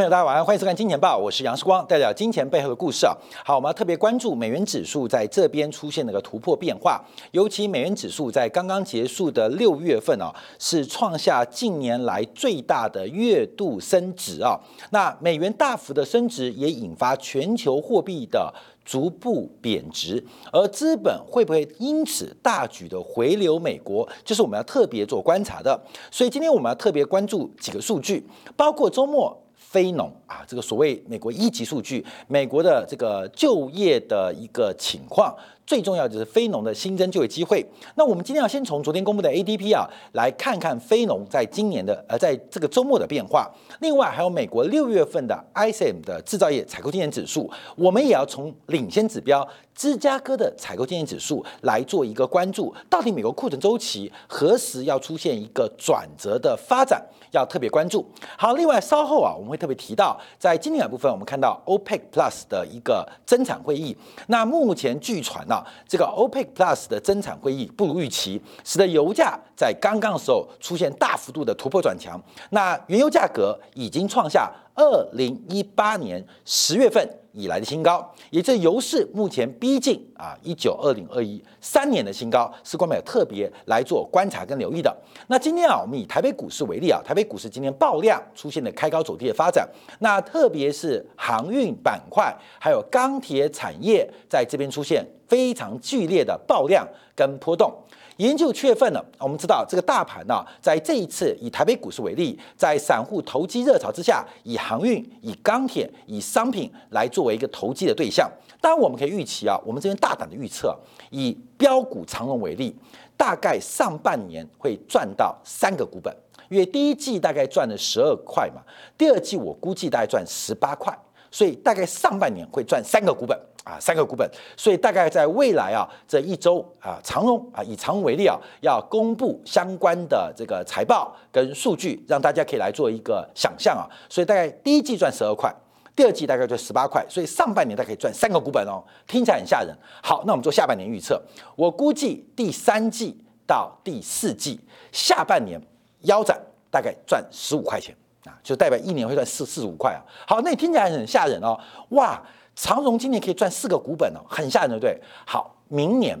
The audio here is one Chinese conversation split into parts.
朋友，大家晚上欢迎收看《金钱报》，我是杨世光，带来金钱背后的故事啊。好，我们要特别关注美元指数在这边出现了个突破变化，尤其美元指数在刚刚结束的六月份啊，是创下近年来最大的月度升值啊。那美元大幅的升值，也引发全球货币的逐步贬值，而资本会不会因此大举的回流美国，就是我们要特别做观察的。所以今天我们要特别关注几个数据，包括周末。非农啊，这个所谓美国一级数据，美国的这个就业的一个情况，最重要就是非农的新增就业机会。那我们今天要先从昨天公布的 ADP 啊，来看看非农在今年的呃，在这个周末的变化。另外还有美国六月份的 ISM 的制造业采购经验指数，我们也要从领先指标芝加哥的采购经验指数来做一个关注，到底美国库存周期何时要出现一个转折的发展？要特别关注。好，另外稍后啊，我们会特别提到，在今天的部分，我们看到 OPEC Plus 的一个增产会议。那目前据传呢，这个 OPEC Plus 的增产会议不如预期，使得油价在刚刚的时候出现大幅度的突破转强。那原油价格已经创下二零一八年十月份。以来的新高，也这油市目前逼近啊一九二零二一三年的新高，是官媒特别来做观察跟留意的。那今天啊，我们以台北股市为例啊，台北股市今天爆量出现了开高走低的发展，那特别是航运板块还有钢铁产业在这边出现非常剧烈的爆量跟波动。研究确份了，我们知道这个大盘呢，在这一次以台北股市为例，在散户投机热潮之下，以航运、以钢铁、以商品来作为一个投机的对象。当然，我们可以预期啊，我们这边大胆的预测，以标股长龙为例，大概上半年会赚到三个股本，因为第一季大概赚了十二块嘛，第二季我估计大概赚十八块，所以大概上半年会赚三个股本。啊，三个股本，所以大概在未来啊这一周啊，长荣啊以长荣为例啊，要公布相关的这个财报跟数据，让大家可以来做一个想象啊。所以大概第一季赚十二块，第二季大概赚十八块，所以上半年大概可以赚三个股本哦，听起来很吓人。好，那我们做下半年预测，我估计第三季到第四季下半年腰斩大概赚十五块钱就代表一年会赚四四十五块啊。好，那听起来很吓人哦，哇！长荣今年可以赚四个股本哦，很吓人，对不对？好，明年，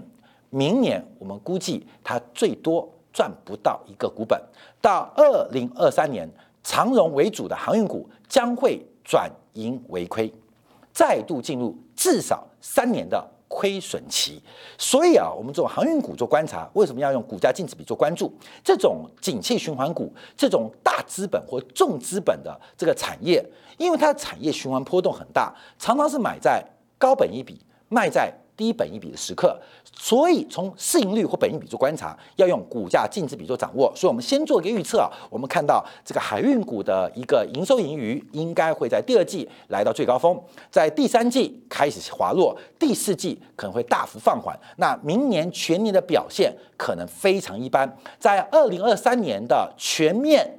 明年我们估计它最多赚不到一个股本。到二零二三年，长荣为主的航运股将会转盈为亏，再度进入至少三年的。亏损期，所以啊，我们做航运股做观察，为什么要用股价净值比做关注？这种景气循环股，这种大资本或重资本的这个产业，因为它的产业循环波动很大，常常是买在高本一比，卖在。低本一比的时刻，所以从市盈率或本一比做观察，要用股价净值比做掌握。所以，我们先做一个预测啊，我们看到这个海运股的一个营收盈余应该会在第二季来到最高峰，在第三季开始滑落，第四季可能会大幅放缓。那明年全年的表现可能非常一般。在二零二三年的全面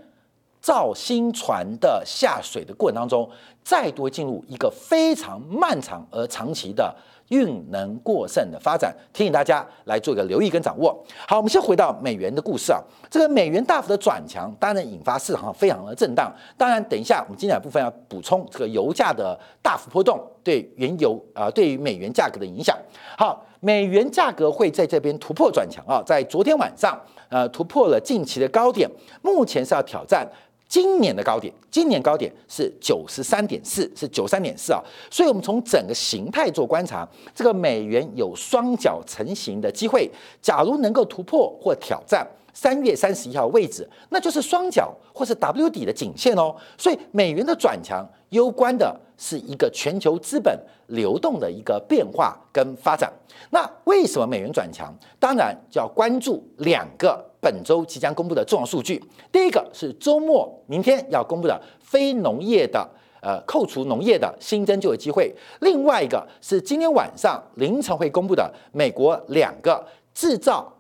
造新船的下水的过程当中，再度进入一个非常漫长而长期的。运能过剩的发展，提醒大家来做一个留意跟掌握。好，我们先回到美元的故事啊。这个美元大幅的转强，当然引发市场非常的震荡。当然，等一下我们今天部分要补充这个油价的大幅波动对原油啊，对于美元价格的影响。好，美元价格会在这边突破转强啊，在昨天晚上呃突破了近期的高点，目前是要挑战。今年的高点，今年高点是九十三点四，是九三点四啊，所以我们从整个形态做观察，这个美元有双脚成型的机会。假如能够突破或挑战三月三十一号位置，那就是双脚或是 W 底的颈线哦。所以美元的转强，攸关的是一个全球资本流动的一个变化跟发展。那为什么美元转强？当然就要关注两个。本周即将公布的重要数据，第一个是周末明天要公布的非农业的呃扣除农业的新增就业机会，另外一个是今天晚上凌晨会公布的美国两个制造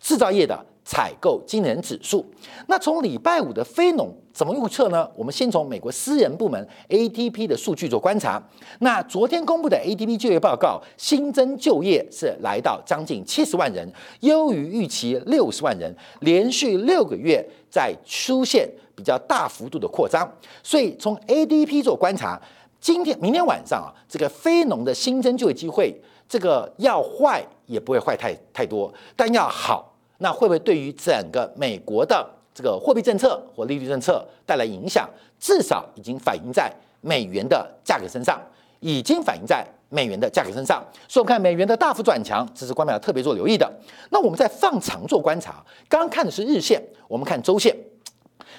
制造业的。采购经理人指数，那从礼拜五的非农怎么预测呢？我们先从美国私人部门 ATP 的数据做观察。那昨天公布的 ATP 就业报告，新增就业是来到将近七十万人，优于预期六十万人，连续六个月在出现比较大幅度的扩张。所以从 ADP 做观察，今天、明天晚上啊，这个非农的新增就业机会，这个要坏也不会坏太太多，但要好，那会不会对于整个美国的这个货币政策或利率政策带来影响？至少已经反映在美元的价格身上，已经反映在。美元的价格身上，所以我们看美元的大幅转强，这是观众要特别做留意的。那我们在放长做观察，刚刚看的是日线，我们看周线。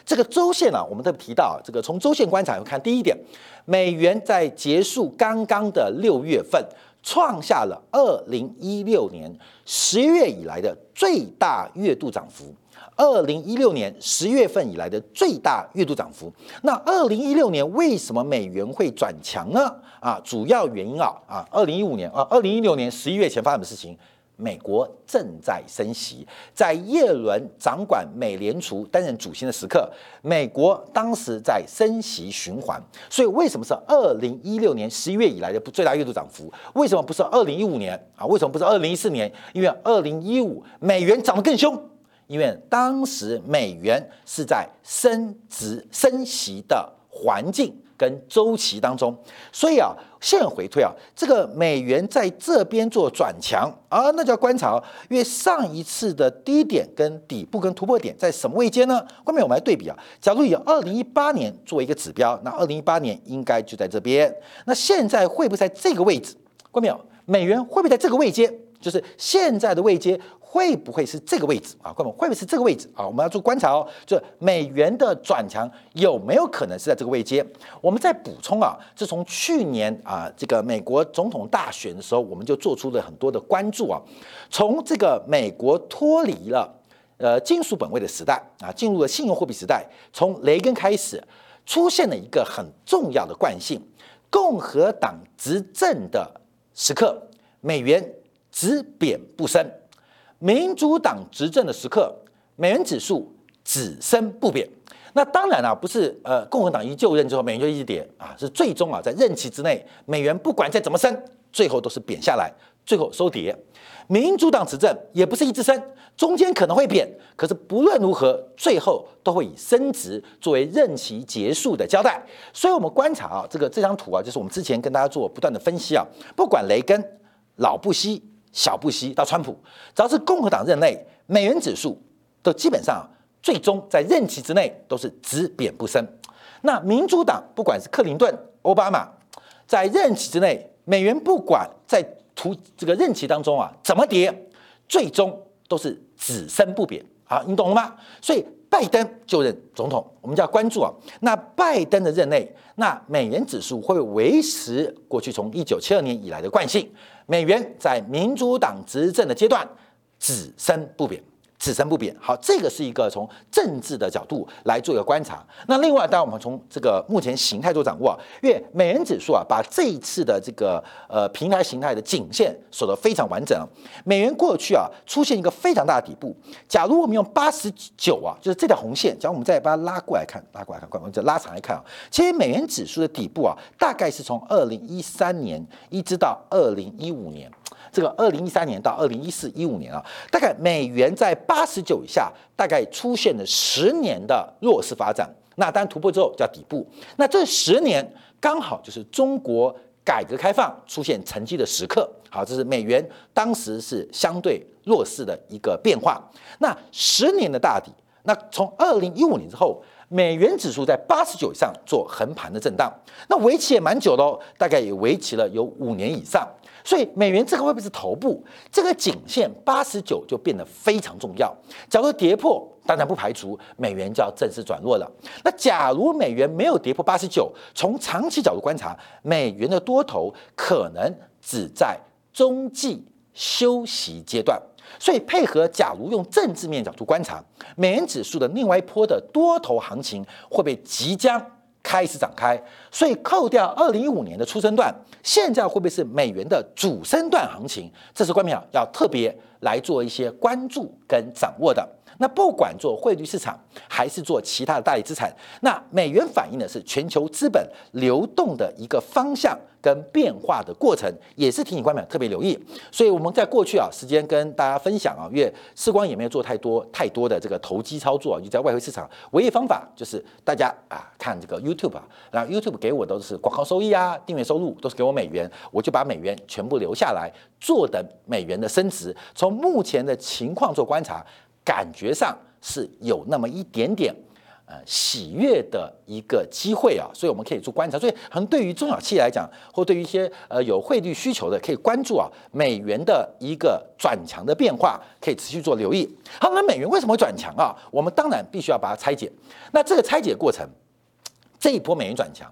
这个周线呢，我们特别提到，这个从周线观察，看第一点，美元在结束刚刚的六月份，创下了二零一六年十月以来的最大月度涨幅。二零一六年十月份以来的最大月度涨幅。那二零一六年为什么美元会转强呢？啊，主要原因啊啊，二零一五年啊，二零一六年十一月前发生的事情，美国正在升息，在耶伦掌管美联储担任主席的时刻，美国当时在升息循环。所以为什么是二零一六年十一月以来的最大月度涨幅？为什么不是二零一五年啊？为什么不是二零一四年？因为二零一五美元涨得更凶。因为当时美元是在升值升息的环境跟周期当中，所以啊，现回推啊，这个美元在这边做转强啊，那就要观察，因为上一次的低点跟底部跟突破点在什么位阶呢？后面我们来对比啊，假如以二零一八年作为一个指标，那二零一八年应该就在这边，那现在会不会在这个位置？关没有？美元会不会在这个位阶？就是现在的位阶。会不会是这个位置啊？会不会是这个位置啊？我们要做观察哦。就美元的转强有没有可能是在这个位阶？我们再补充啊，自从去年啊这个美国总统大选的时候，我们就做出了很多的关注啊。从这个美国脱离了呃金属本位的时代啊，进入了信用货币时代，从雷根开始出现了一个很重要的惯性：共和党执政的时刻，美元只贬不升。民主党执政的时刻，美元指数只升不贬。那当然啊，不是呃，共和党一就任之后，美元就一直跌啊，是最终啊，在任期之内，美元不管再怎么升，最后都是贬下来，最后收跌。民主党执政也不是一直升，中间可能会贬，可是不论如何，最后都会以升值作为任期结束的交代。所以，我们观察啊，这个这张图啊，就是我们之前跟大家做不断的分析啊，不管雷根、老布希。小布希到川普，只要是共和党任内，美元指数都基本上最终在任期之内都是只贬不升。那民主党不管是克林顿、奥巴马，在任期之内，美元不管在图这个任期当中啊怎么跌，最终都是只升不贬。好，你懂了吗？所以拜登就任总统，我们就要关注啊。那拜登的任内，那美元指数会维持过去从一九七二年以来的惯性。美元在民主党执政的阶段只升不贬，只升不贬。好，这个是一个从政治的角度来做一个观察。那另外，当然我们从这个目前形态做掌握，因为美元指数啊，把这一次的这个呃平台形态的颈线守得非常完整。美元过去啊出现一个非常大的底部。假如我们用八十九啊，就是这条红线，假如我们再把它拉过来看，拉过来看，我们再拉长来看啊，其实美元指数的底部啊，大概是从二零一三年一直到二零一五年。这个二零一三年到二零一四一五年啊，大概美元在八十九以下，大概出现了十年的弱势发展。那当然突破之后叫底部。那这十年刚好就是中国改革开放出现成绩的时刻。好，这是美元当时是相对弱势的一个变化。那十年的大底，那从二零一五年之后，美元指数在八十九以上做横盘的震荡，那维持也蛮久的哦，大概也维持了有五年以上。所以美元这个会不会是头部？这个颈线八十九就变得非常重要。假如跌破，当然不排除美元就要正式转弱了。那假如美元没有跌破八十九，从长期角度观察，美元的多头可能只在中继休息阶段。所以配合，假如用政治面角度观察，美元指数的另外一波的多头行情会被即将。开始展开，所以扣掉二零一五年的出生段，现在会不会是美元的主升段行情？这是关明要特别来做一些关注跟掌握的。那不管做汇率市场还是做其他的大类资产，那美元反映的是全球资本流动的一个方向跟变化的过程，也是提醒观众特别留意。所以我们在过去啊时间跟大家分享啊，因为时光也没有做太多太多的这个投机操作啊，就在外汇市场唯一方法就是大家啊看这个 YouTube 啊，然后 YouTube 给我都是广告收益啊、订阅收入都是给我美元，我就把美元全部留下来，坐等美元的升值。从目前的情况做观察。感觉上是有那么一点点，呃，喜悦的一个机会啊，所以我们可以做观察。所以，可能对于中小企业来讲，或对于一些呃有汇率需求的，可以关注啊美元的一个转强的变化，可以持续做留意。好，那美元为什么会转强啊？我们当然必须要把它拆解。那这个拆解过程，这一波美元转强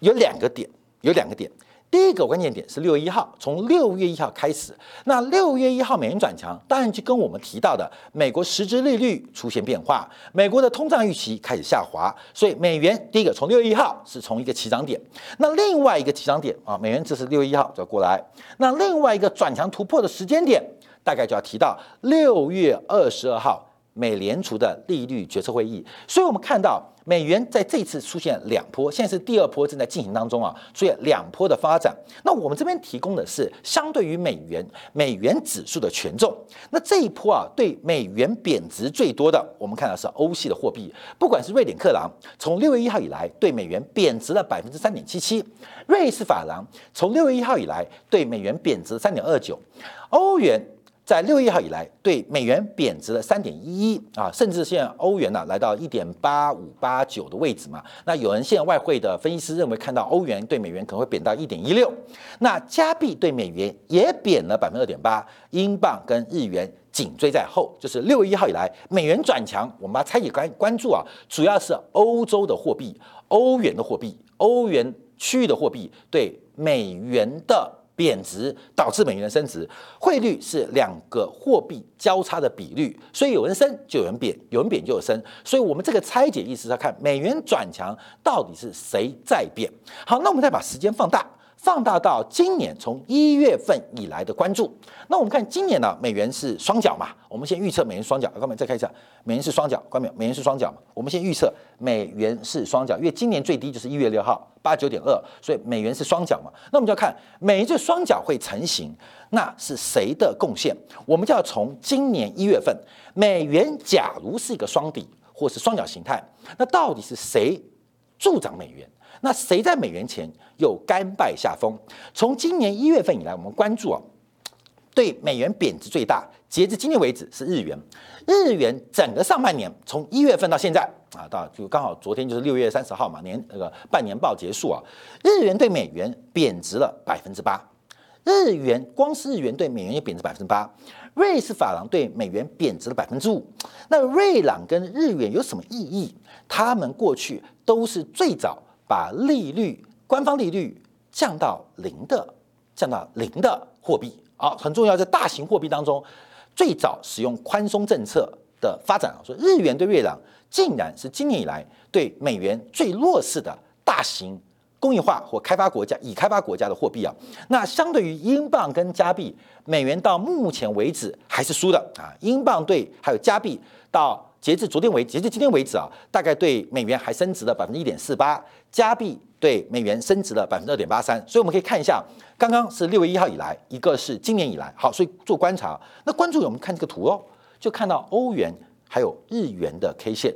有两个点，有两个点。第一个关键点是六月一号，从六月一号开始，那六月一号美元转强，当然就跟我们提到的美国实质利率出现变化，美国的通胀预期开始下滑，所以美元第一个从六月一号是从一个起涨点，那另外一个起涨点啊，美元这是六月一号就要过来，那另外一个转强突破的时间点，大概就要提到六月二十二号美联储的利率决策会议，所以我们看到。美元在这次出现两波，现在是第二波正在进行当中啊，出现两波的发展。那我们这边提供的是相对于美元美元指数的权重。那这一波啊，对美元贬值最多的，我们看到是欧系的货币，不管是瑞典克朗，从六月一号以来对美元贬值了百分之三点七七；瑞士法郎从六月一号以来对美元贬值三点二九；欧元。在六月一号以来，对美元贬值了三点一一啊，甚至现在欧元呢来到一点八五八九的位置嘛。那有人现在外汇的分析师认为，看到欧元对美元可能会贬到一点一六。那加币对美元也贬了百分之二点八，英镑跟日元紧追在后。就是六月一号以来，美元转强，我们把它拆解关关注啊，主要是欧洲的货币、欧元的货币、欧元区域的货币对美元的。贬值导致美元的升值，汇率是两个货币交叉的比率，所以有人升就有人贬，有人贬就有升，所以我们这个拆解意思是要看美元转强到底是谁在变。好，那我们再把时间放大。放大到今年从一月份以来的关注，那我们看今年呢，美元是双角嘛？我们先预测美元双角，关们再看一下，美元是双角，关没有？美元是双角嘛？我们先预测美元是双角，因为今年最低就是一月六号八九点二，所以美元是双角嘛？那我们就要看美元这双角会成型，那是谁的贡献？我们就要从今年一月份，美元假如是一个双底或是双角形态，那到底是谁助长美元？那谁在美元前又甘拜下风？从今年一月份以来，我们关注啊，对美元贬值最大，截至今天为止是日元。日元整个上半年，从一月份到现在啊，到就刚好昨天就是六月三十号嘛，年那个半年报结束啊，日元对美元贬值了百分之八。日元光是日元对美元也贬值百分之八。瑞士法郎对美元贬值了百分之五。那瑞郎跟日元有什么意义？他们过去都是最早。把利率官方利率降到零的，降到零的货币啊，很重要。在大型货币当中，最早使用宽松政策的发展啊，说日元对瑞郎竟然是今年以来对美元最弱势的大型工业化或开发国家、已开发国家的货币啊。那相对于英镑跟加币，美元到目前为止还是输的啊。英镑对还有加币到。截至昨天为截至今天为止啊，大概对美元还升值了百分之一点四八，加币对美元升值了百分之二点八三，所以我们可以看一下，刚刚是六月一号以来，一个是今年以来，好，所以做观察。那关注我们看这个图哦，就看到欧元还有日元的 K 线，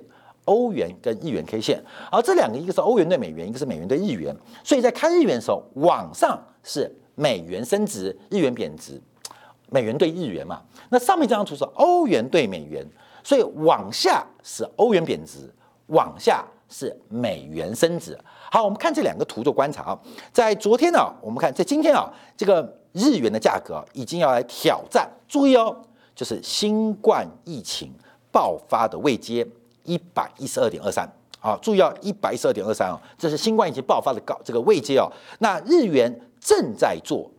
欧元跟日元 K 线，而这两个一个是欧元对美元，一个是美元对日元，所以在看日元的时候，往上是美元升值，日元贬值，美元对日元嘛，那上面这张图是欧元对美元。所以往下是欧元贬值，往下是美元升值。好，我们看这两个图做观察啊。在昨天呢，我们看在今天啊，这个日元的价格已经要来挑战，注意哦，就是新冠疫情爆发的位阶一百一十二点二三。好，注意哦，一百一十二点二三哦，这是新冠疫情爆发的高这个位阶哦。那日元正在做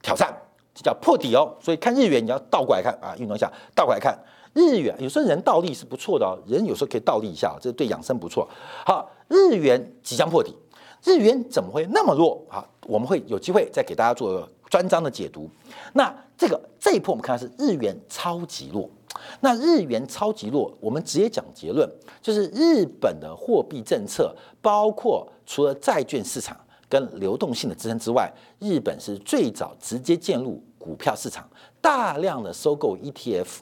挑战，这叫破底哦。所以看日元你要倒过来看啊，运动一下，倒过来看。日元有时候人倒立是不错的哦，人有时候可以倒立一下，这对养生不错。好，日元即将破底，日元怎么会那么弱？好，我们会有机会再给大家做专章的解读。那这个这一波我们看到是日元超级弱，那日元超级弱，我们直接讲结论，就是日本的货币政策，包括除了债券市场跟流动性的支撑之外，日本是最早直接介入股票市场，大量的收购 ETF。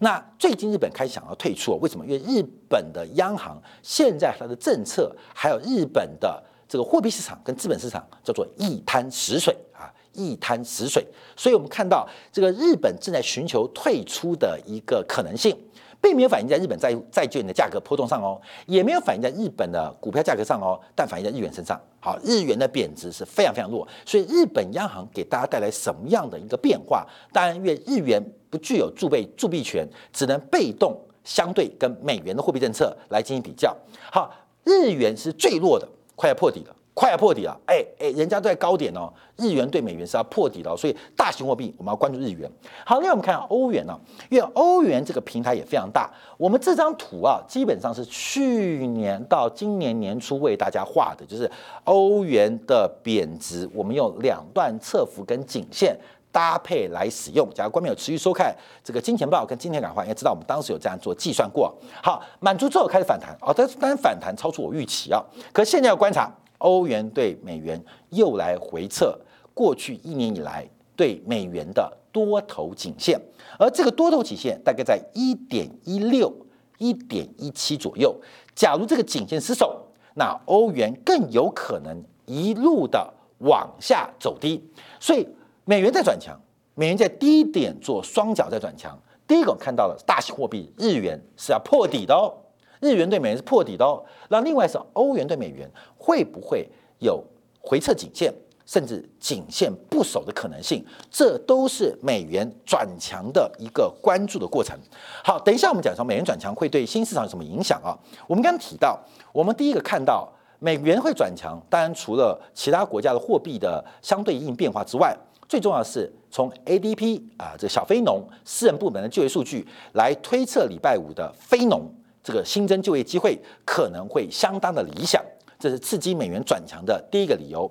那最近日本开始想要退出，为什么？因为日本的央行现在它的政策，还有日本的这个货币市场跟资本市场叫做一滩死水啊。一滩死水，所以我们看到这个日本正在寻求退出的一个可能性，并没有反映在日本债债券的价格波动上哦，也没有反映在日本的股票价格上哦，但反映在日元身上。好，日元的贬值是非常非常弱，所以日本央行给大家带来什么样的一个变化？当然，因为日元不具有铸币铸币权，只能被动相对跟美元的货币政策来进行比较。好，日元是最弱的，快要破底了。快要破底了，哎哎，人家都在高点哦，日元对美元是要破底了，所以大型货币我们要关注日元。好，另外我们看欧元呢，因为欧元这个平台也非常大。我们这张图啊，基本上是去年到今年年初为大家画的，就是欧元的贬值，我们用两段侧幅跟颈线搭配来使用。假如观众有持续收看这个金钱报跟金钱感话，应该知道我们当时有这样做计算过。好，满足之后开始反弹哦，但当然反弹超出我预期啊，可现在要观察。欧元对美元又来回测过去一年以来对美元的多头颈线，而这个多头颈线大概在一点一六、一点一七左右。假如这个颈线失守，那欧元更有可能一路的往下走低。所以美元在转强，美元在低点做双脚在转强。第一个看到了大型货币日元是要破底的哦。日元对美元是破底的哦，那另外是欧元对美元会不会有回撤颈线，甚至颈线不守的可能性？这都是美元转强的一个关注的过程。好，等一下我们讲说美元转强会对新市场有什么影响啊？我们刚刚提到，我们第一个看到美元会转强，当然除了其他国家的货币的相对应变化之外，最重要的是从 ADP 啊这小非农私人部门的就业数据来推测礼拜五的非农。这个新增就业机会可能会相当的理想，这是刺激美元转强的第一个理由。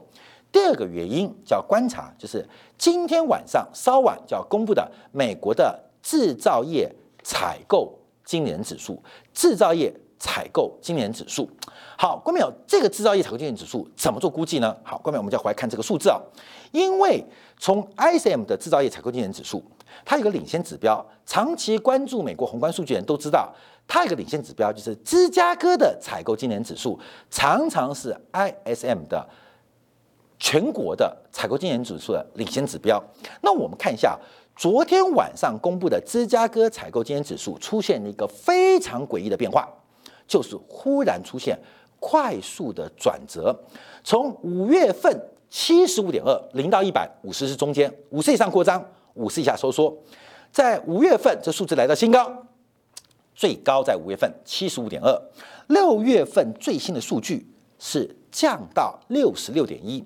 第二个原因叫观察，就是今天晚上稍晚就要公布的美国的制造业采购经理人指数。制造业采购经理人指数，好，关没有？这个制造业采购经理人指数怎么做估计呢？好，关没有？我们就要回来看这个数字啊，因为从 ISM 的制造业采购经理人指数，它有个领先指标，长期关注美国宏观数据的人都知道。它有个领先指标，就是芝加哥的采购经理指数，常常是 ISM 的全国的采购经理指数的领先指标。那我们看一下，昨天晚上公布的芝加哥采购经理指数出现了一个非常诡异的变化，就是忽然出现快速的转折，从五月份七十五点二零到一百五十是中间，五十以上扩张，五十以下收缩，在五月份这数字来到新高。最高在五月份七十五点二，六月份最新的数据是降到六十六点一，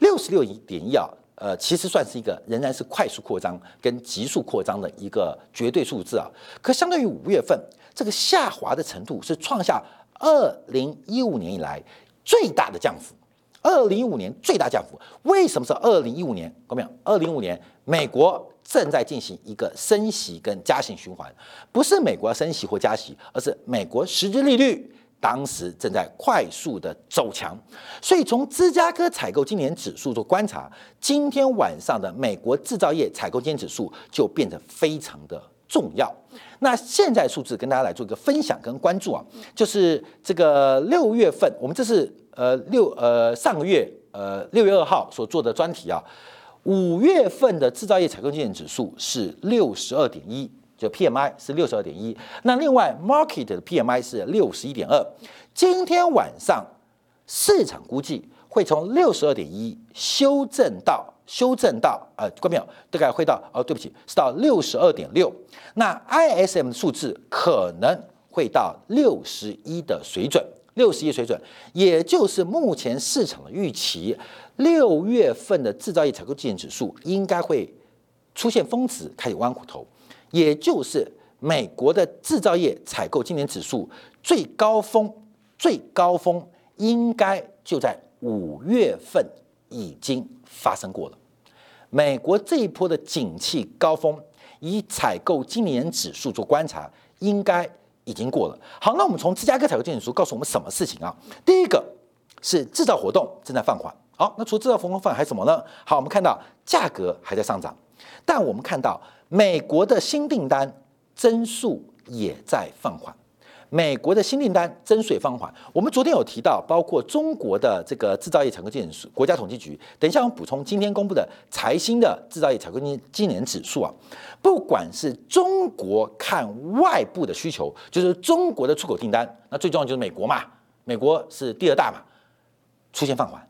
六十六点一啊，呃，其实算是一个仍然是快速扩张跟急速扩张的一个绝对数字啊。可相对于五月份这个下滑的程度，是创下二零一五年以来最大的降幅。二零一五年最大降幅，为什么是二零一五年？各位，二零一五年美国。正在进行一个升息跟加息循环，不是美国升息或加息，而是美国实质利率当时正在快速的走强。所以从芝加哥采购今年指数做观察，今天晚上的美国制造业采购今年指数就变得非常的重要。那现在数字跟大家来做一个分享跟关注啊，就是这个六月份，我们这是呃六呃上个月呃六月二号所做的专题啊。五月份的制造业采购经理指数是六十二点一，就 PMI 是六十二点一。那另外 Market 的 PMI 是六十一点二。今天晚上市场估计会从六十二点一修正到修正到呃，关没有？大概会到哦，对不起，是到六十二点六。那 ISM 的数字可能会到六十一的水准，六十亿水准，也就是目前市场的预期。六月份的制造业采购经理指数应该会出现峰值，开始弯骨头，也就是美国的制造业采购经理指数最高峰，最高峰应该就在五月份已经发生过了。美国这一波的景气高峰以采购经理指数做观察，应该已经过了。好，那我们从芝加哥采购经理指数告诉我们什么事情啊？第一个是制造活动正在放缓。好，那除了制造活动放缓，还有什么呢？好，我们看到价格还在上涨，但我们看到美国的新订单增速也在放缓。美国的新订单增税放缓，我们昨天有提到，包括中国的这个制造业采购经理，国家统计局，等一下我补充今天公布的财新的制造业采购经经理指数啊，不管是中国看外部的需求，就是中国的出口订单，那最重要就是美国嘛，美国是第二大嘛，出现放缓，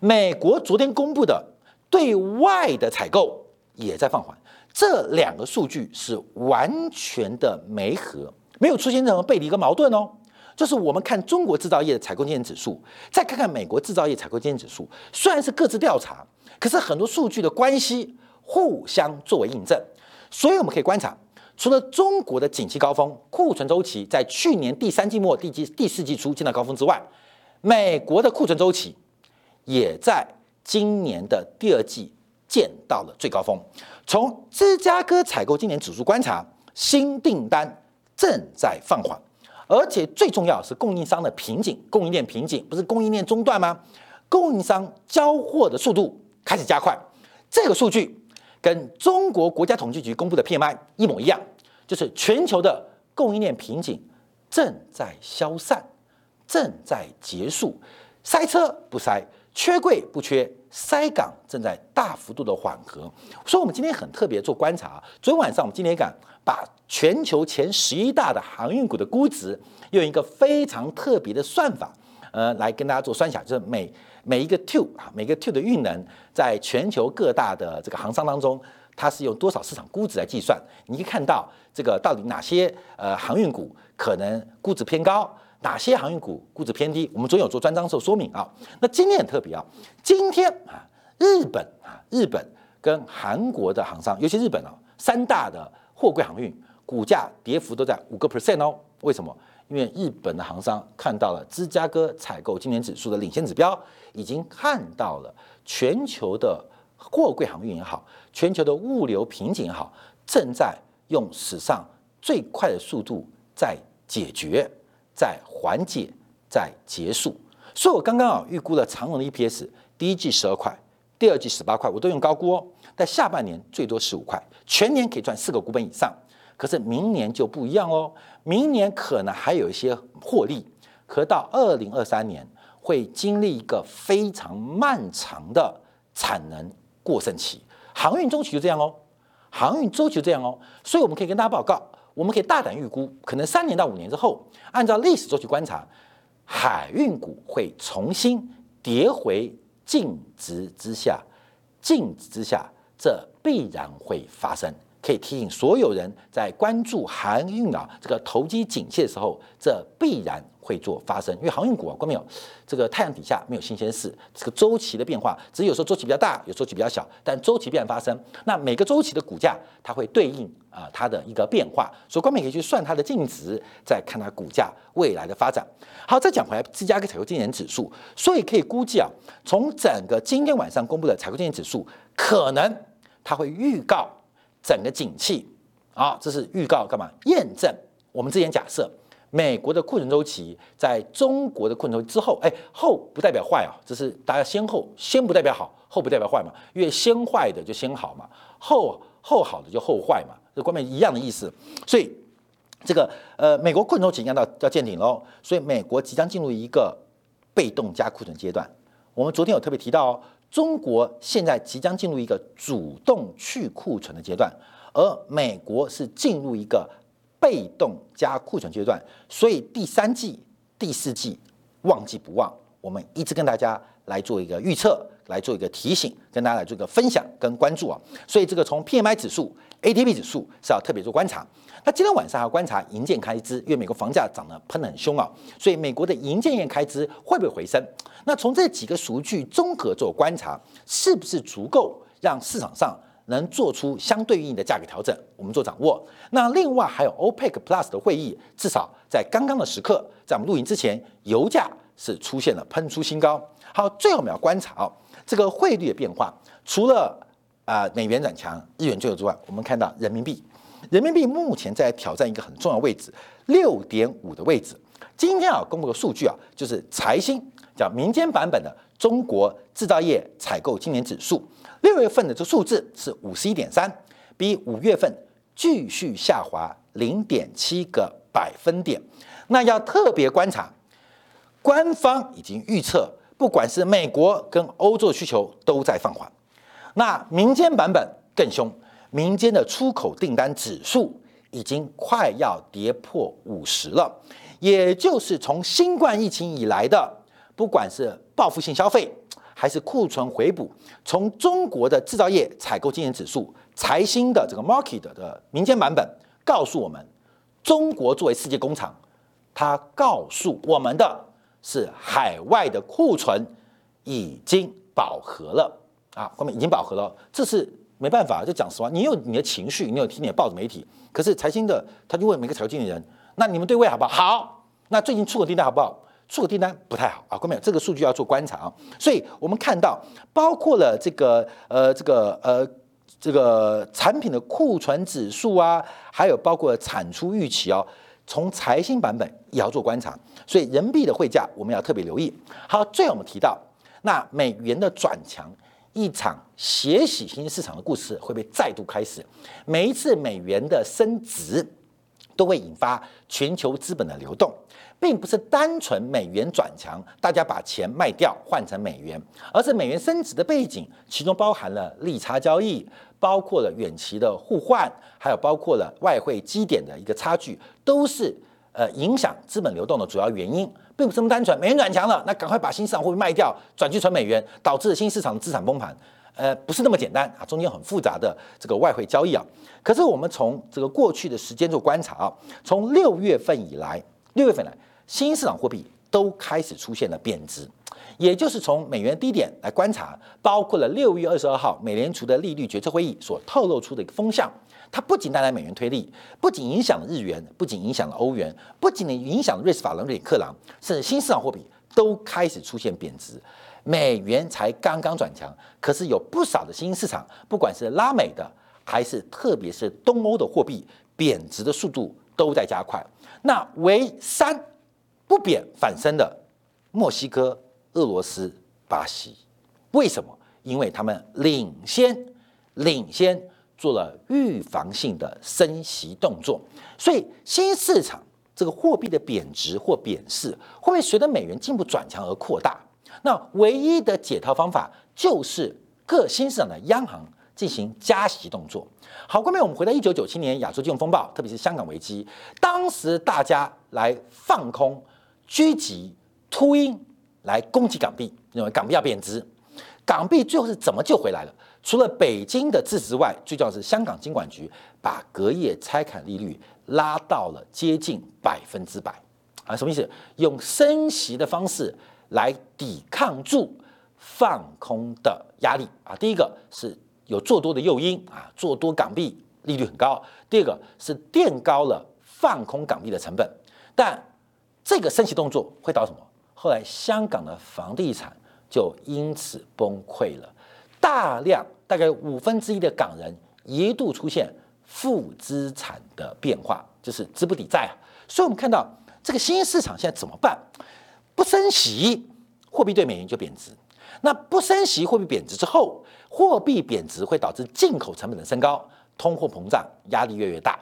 美国昨天公布的对外的采购也在放缓，这两个数据是完全的没合。没有出现任何背离跟矛盾哦，就是我们看中国制造业的采购经理指数，再看看美国制造业采购经理指数，虽然是各自调查，可是很多数据的关系互相作为印证，所以我们可以观察，除了中国的景气高峰库存周期在去年第三季末、第季第四季初见到高峰之外，美国的库存周期也在今年的第二季见到了最高峰。从芝加哥采购经理指数观察，新订单。正在放缓，而且最重要是供应商的瓶颈，供应链瓶颈不是供应链中断吗？供应商交货的速度开始加快，这个数据跟中国国家统计局公布的 PMI 一模一样，就是全球的供应链瓶颈正在消散，正在结束，塞车不塞，缺柜不缺。塞港正在大幅度的缓和，所以我们今天很特别做观察。昨天晚上我们今天敢把全球前十一大的航运股的估值用一个非常特别的算法，呃，来跟大家做算下，就是每每一个 two 啊，每个 two 的运能在全球各大的这个航商当中，它是用多少市场估值来计算？你可以看到这个到底哪些呃航运股可能估值偏高。哪些航运股估值偏低？我们总有做专章时候说明啊。那今天很特别啊，今天啊，日本啊，日本跟韩国的航商，尤其日本啊，三大的货柜航运股价跌幅都在五个 percent 哦。为什么？因为日本的行商看到了芝加哥采购今年指数的领先指标，已经看到了全球的货柜航运也好，全球的物流瓶颈也好，正在用史上最快的速度在解决。在缓解，在结束，所以我刚刚啊预估了长荣的 EPS，第一季十二块，第二季十八块，我都用高估哦。但下半年最多十五块，全年可以赚四个股本以上。可是明年就不一样哦，明年可能还有一些获利，可到二零二三年会经历一个非常漫长的产能过剩期。航运周期就这样哦，航运周期就这样哦，所以我们可以跟大家报告。我们可以大胆预估，可能三年到五年之后，按照历史周期观察，海运股会重新跌回净值之下，净值之下，这必然会发生。可以提醒所有人，在关注航运啊这个投机景气的时候，这必然。会做发生，因为航运股啊，关没有这个太阳底下没有新鲜事，这个周期的变化，只有说周期比较大，有周期比较小，但周期必然发生。那每个周期的股价，它会对应啊它的一个变化，所以关美可以去算它的净值，再看它股价未来的发展。好，再讲回来，芝加哥采购经理指数，所以可以估计啊，从整个今天晚上公布的采购经理指数，可能它会预告整个景气啊，这是预告干嘛？验证我们之前假设。美国的库存周期在中国的库存周期之后，哎，后不代表坏啊，这是大家先后，先不代表好，后不代表坏嘛，因为先坏的就先好嘛，后后好的就后坏嘛，这观点一样的意思。所以这个呃，美国库存周期要到要见顶喽，所以美国即将进入一个被动加库存阶段。我们昨天有特别提到哦，中国现在即将进入一个主动去库存的阶段，而美国是进入一个。被动加库存阶段，所以第三季、第四季旺季不旺，我们一直跟大家来做一个预测，来做一个提醒，跟大家来做一个分享跟关注啊。所以这个从 PMI 指数、ATP 指数是要特别做观察。那今天晚上还要观察银建开支，因为美国房价涨得喷得很凶啊，所以美国的银建业开支会不会回升？那从这几个数据综合做观察，是不是足够让市场上？能做出相对应的价格调整，我们做掌握。那另外还有 OPEC Plus 的会议，至少在刚刚的时刻，在我们录音之前，油价是出现了喷出新高。好，最后我们要观察哦，这个汇率的变化，除了啊美元转强，日元最后之外，我们看到人民币，人民币目前在挑战一个很重要位置，六点五的位置。今天啊，公布的数据啊，就是财新叫民间版本的中国制造业采购今年指数，六月份的这数字是五十一点三，比五月份继续下滑零点七个百分点。那要特别观察，官方已经预测，不管是美国跟欧洲的需求都在放缓，那民间版本更凶，民间的出口订单指数已经快要跌破五十了。也就是从新冠疫情以来的，不管是报复性消费还是库存回补，从中国的制造业采购经营指数、财新的这个 market 的民间版本告诉我们，中国作为世界工厂，它告诉我们的是海外的库存已经饱和了啊，后面已经饱和了，这是没办法，就讲实话，你有你的情绪，你有听你的报纸媒体，可是财经的他就问每个采购经理人。那你们对位好不好？好。那最近出口订单好不好？出口订单不太好啊，各位这个数据要做观察啊。所以我们看到，包括了这个呃这个呃这个产品的库存指数啊，还有包括产出预期哦，从财新版本也要做观察。所以人民币的汇价我们要特别留意。好，最后我们提到，那美元的转强，一场血洗新兴市场的故事会被再度开始？每一次美元的升值。都会引发全球资本的流动，并不是单纯美元转强，大家把钱卖掉换成美元，而是美元升值的背景，其中包含了利差交易，包括了远期的互换，还有包括了外汇基点的一个差距，都是呃影响资本流动的主要原因，并不是那么单纯。美元转强了，那赶快把新市场货币卖掉，转去存美元，导致新市场的资产崩盘。呃，不是那么简单啊，中间很复杂的这个外汇交易啊。可是我们从这个过去的时间做观察啊，从六月份以来，六月份来，新市场货币都开始出现了贬值，也就是从美元低点来观察，包括了六月二十二号美联储的利率决策会议所透露出的一个风向，它不仅带来美元推力，不仅影响了日元，不仅影响了欧元，不仅影响了瑞士法郎、瑞克朗，甚至新市场货币都开始出现贬值。美元才刚刚转强，可是有不少的新兴市场，不管是拉美的，还是特别是东欧的货币，贬值的速度都在加快。那为三不贬反升的墨西哥、俄罗斯、巴西，为什么？因为他们领先领先做了预防性的升息动作，所以新市场这个货币的贬值或贬势，会不会随着美元进一步转强而扩大？那唯一的解套方法就是各新市场的央行进行加息动作。好，后面我们回到一九九七年亚洲金融风暴，特别是香港危机，当时大家来放空、狙击、秃鹰来攻击港币，认为港币要贬值。港币最后是怎么救回来的？除了北京的支持之外，最重要是香港金管局把隔夜拆砍利率拉到了接近百分之百啊，什么意思？用升息的方式。来抵抗住放空的压力啊！第一个是有做多的诱因啊，做多港币利率很高；第二个是垫高了放空港币的成本。但这个升息动作会导致什么？后来香港的房地产就因此崩溃了，大量大概五分之一的港人一度出现负资产的变化，就是资不抵债啊。所以我们看到这个新兴市场现在怎么办？不升息，货币对美元就贬值。那不升息，货币贬值之后，货币贬值会导致进口成本的升高，通货膨胀压力越来越大。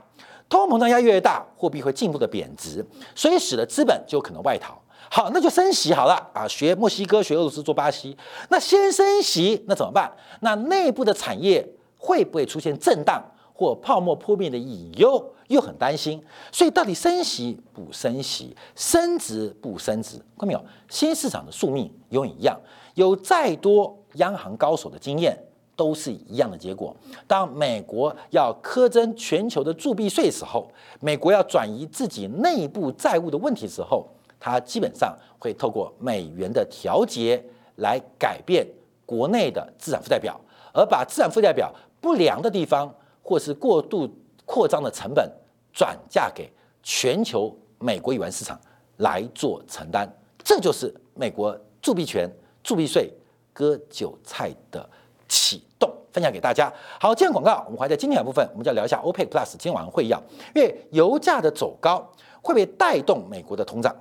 通货膨胀压力越大，货币会进一步的贬值，所以使得资本就可能外逃。好，那就升息好了啊，学墨西哥，学俄罗斯，做巴西。那先升息，那怎么办？那内部的产业会不会出现震荡？或泡沫破灭的隐忧，又很担心，所以到底升息不升息，升值不升值？看到没有？新市场的宿命永远一样，有再多央行高手的经验，都是一样的结果。当美国要苛征全球的铸币税时候，美国要转移自己内部债务的问题时候，它基本上会透过美元的调节来改变国内的资产负债表，而把资产负债表不良的地方。或是过度扩张的成本转嫁给全球美国以外市场来做承担，这就是美国铸币权、铸币税割韭菜的启动。分享给大家。好，今天广告，我们还在今天的部分，我们就要聊一下 OPEC Plus 今晚会要，因为油价的走高会不会带动美国的通胀？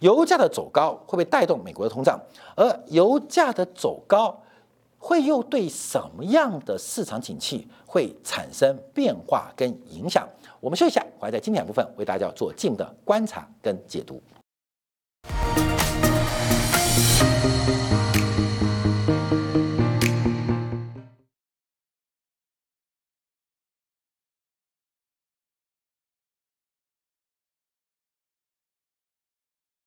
油价的走高会不会带动美国的通胀？而油价的走高会又对什么样的市场景气会产生变化跟影响？我们休息一下，我还在经典部分为大家做进一步的观察跟解读。